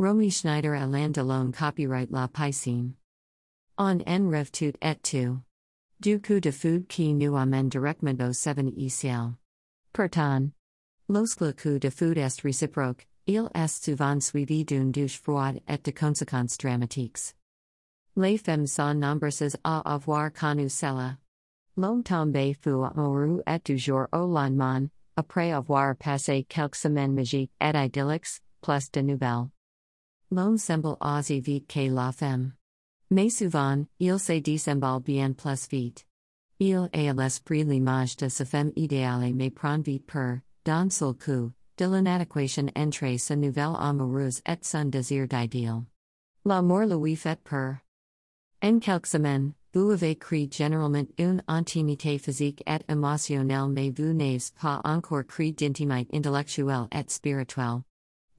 Romy Schneider Alain Delon Copyright La Piscine. On en tout et tout. Du coup de food qui nous amène directement au 7 iciel. Pertan. Lorsque coup de food est réciproque, il est souvent suivi d'une douche froide et de conséquences dramatiques. Les femmes sont nombreuses à avoir connu cela. L'homme tombé fut amoureux et toujours au lendemain, après avoir passé quelques semaines magiques et idylliques, plus de nouvelles. L'homme semble aussi vite que la femme. Mais souvent, il se dissemble bien plus vite. Il a l'esprit l'image de sa femme idéale mais prend vite peur, dans seul coup, de l'inadéquation entre sa nouvelle amoureuse et son désir d'idéal. L'amour lui fait peur. En quelques semaines, vous avez créé généralement une intimité physique et émotionnelle mais vous n'avez pas encore créé d'intimité intellectuelle et spirituelle.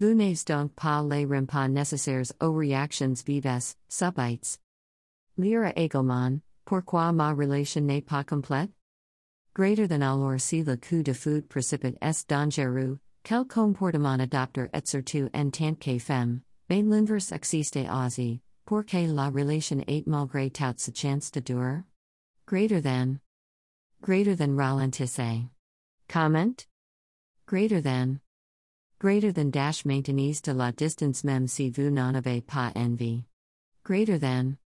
N'avez donc pas les repas nécessaires aux réactions vives, subites. Lire également, pourquoi ma relation n'est pas complète? Greater than alors si le coup de foudre précipite est dangereux, quel comportement adopter et surtout en tant que femme, mais l'inverse existe aussi, pour que la relation ait malgré tout sa chance de durer? Greater than. Greater than ralentisse. Comment? Greater than. Greater than dash maintenance de la distance même si vous n'en avez pas envie. Greater than.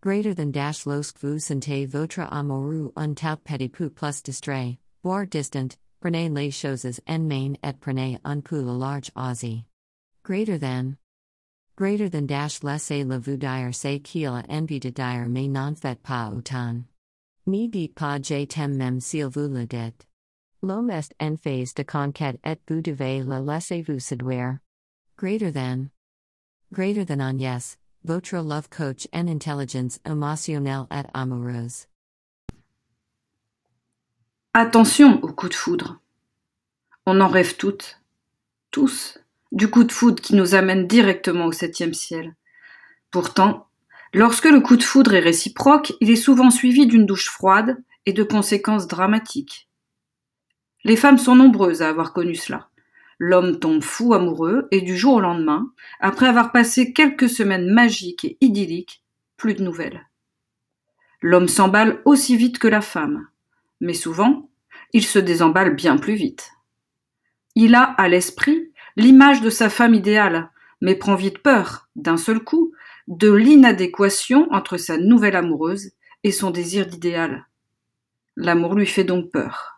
Greater than dash lorsque vous sentez votre amoureux un tout petit peu plus distrait, voire distant, prenez les choses en main et prenez un peu le large aussi. Greater than. Greater than dash laissez le vous dire ce qu'il a envie de dire mais non fait pas autant. Ni dites pas je t'aime même s'il vous le dit. L'homme en phase de conquête et vous devez le laisser vous séduire. Greater than. Greater than on yes, votre love coach en intelligence émotionnelle et amoureuse. Attention au coup de foudre. On en rêve toutes, tous, du coup de foudre qui nous amène directement au septième ciel. Pourtant, lorsque le coup de foudre est réciproque, il est souvent suivi d'une douche froide et de conséquences dramatiques. Les femmes sont nombreuses à avoir connu cela. L'homme tombe fou amoureux et du jour au lendemain, après avoir passé quelques semaines magiques et idylliques, plus de nouvelles. L'homme s'emballe aussi vite que la femme, mais souvent, il se désemballe bien plus vite. Il a à l'esprit l'image de sa femme idéale, mais prend vite peur, d'un seul coup, de l'inadéquation entre sa nouvelle amoureuse et son désir d'idéal. L'amour lui fait donc peur.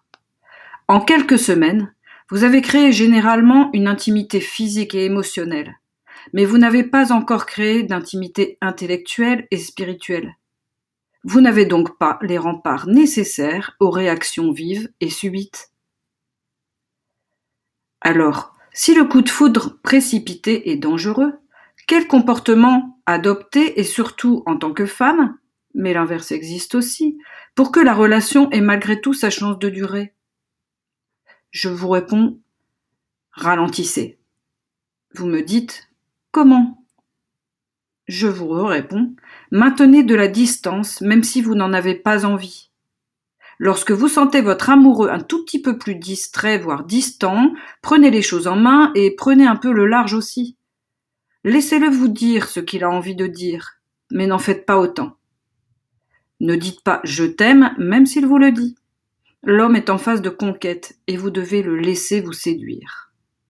En quelques semaines, vous avez créé généralement une intimité physique et émotionnelle, mais vous n'avez pas encore créé d'intimité intellectuelle et spirituelle. Vous n'avez donc pas les remparts nécessaires aux réactions vives et subites. Alors, si le coup de foudre précipité est dangereux, quel comportement adopter et surtout en tant que femme, mais l'inverse existe aussi, pour que la relation ait malgré tout sa chance de durer? Je vous réponds, ralentissez. Vous me dites, comment? Je vous réponds, maintenez de la distance même si vous n'en avez pas envie. Lorsque vous sentez votre amoureux un tout petit peu plus distrait, voire distant, prenez les choses en main et prenez un peu le large aussi. Laissez-le vous dire ce qu'il a envie de dire, mais n'en faites pas autant. Ne dites pas je t'aime même s'il vous le dit. L'homme est en phase de conquête et vous devez le laisser vous séduire.